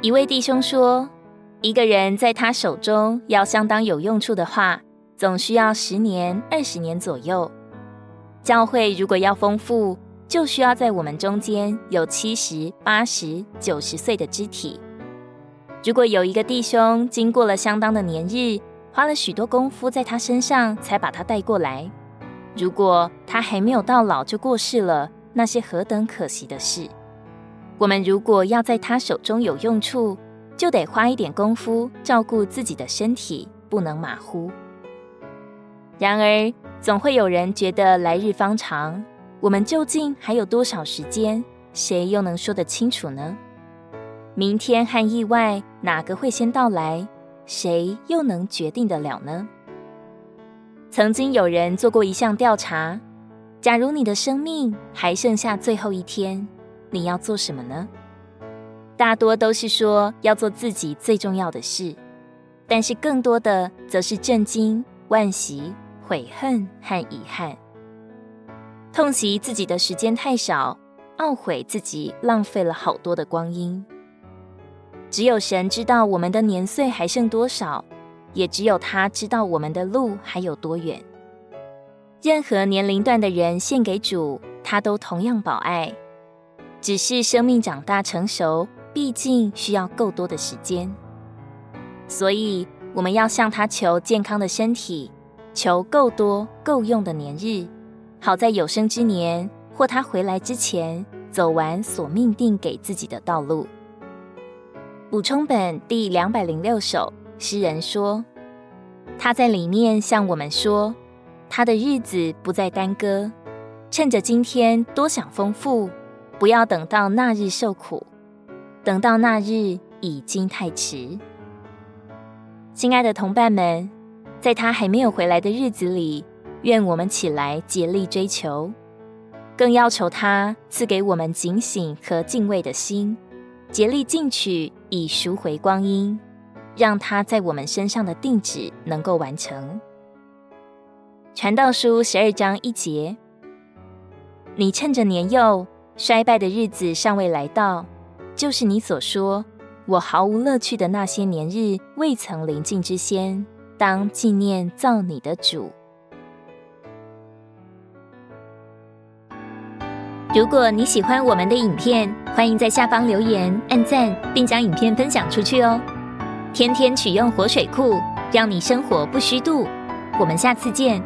一位弟兄说，一个人在他手中要相当有用处的话，总需要十年、二十年左右。教会如果要丰富，就需要在我们中间有七十、八十、九十岁的肢体。如果有一个弟兄经过了相当的年日，花了许多功夫在他身上，才把他带过来，如果他还没有到老就过世了，那是何等可惜的事！我们如果要在他手中有用处，就得花一点功夫照顾自己的身体，不能马虎。然而，总会有人觉得来日方长，我们究竟还有多少时间？谁又能说得清楚呢？明天和意外哪个会先到来？谁又能决定得了呢？曾经有人做过一项调查：假如你的生命还剩下最后一天，你要做什么呢？大多都是说要做自己最重要的事，但是更多的则是震惊、惋惜、悔恨和遗憾，痛惜自己的时间太少，懊悔自己浪费了好多的光阴。只有神知道我们的年岁还剩多少，也只有他知道我们的路还有多远。任何年龄段的人献给主，他都同样宝爱。只是生命长大成熟，毕竟需要够多的时间，所以我们要向他求健康的身体，求够多够用的年日，好在有生之年或他回来之前，走完所命定给自己的道路。补充本第两百零六首，诗人说，他在里面向我们说，他的日子不再耽搁，趁着今天多享丰富。不要等到那日受苦，等到那日已经太迟。亲爱的同伴们，在他还没有回来的日子里，愿我们起来竭力追求，更要求他赐给我们警醒和敬畏的心，竭力进取，以赎回光阴，让他在我们身上的定旨能够完成。传道书十二章一节，你趁着年幼。衰败的日子尚未来到，就是你所说我毫无乐趣的那些年日未曾临近之先，当纪念造你的主。如果你喜欢我们的影片，欢迎在下方留言、按赞，并将影片分享出去哦。天天取用活水库，让你生活不虚度。我们下次见。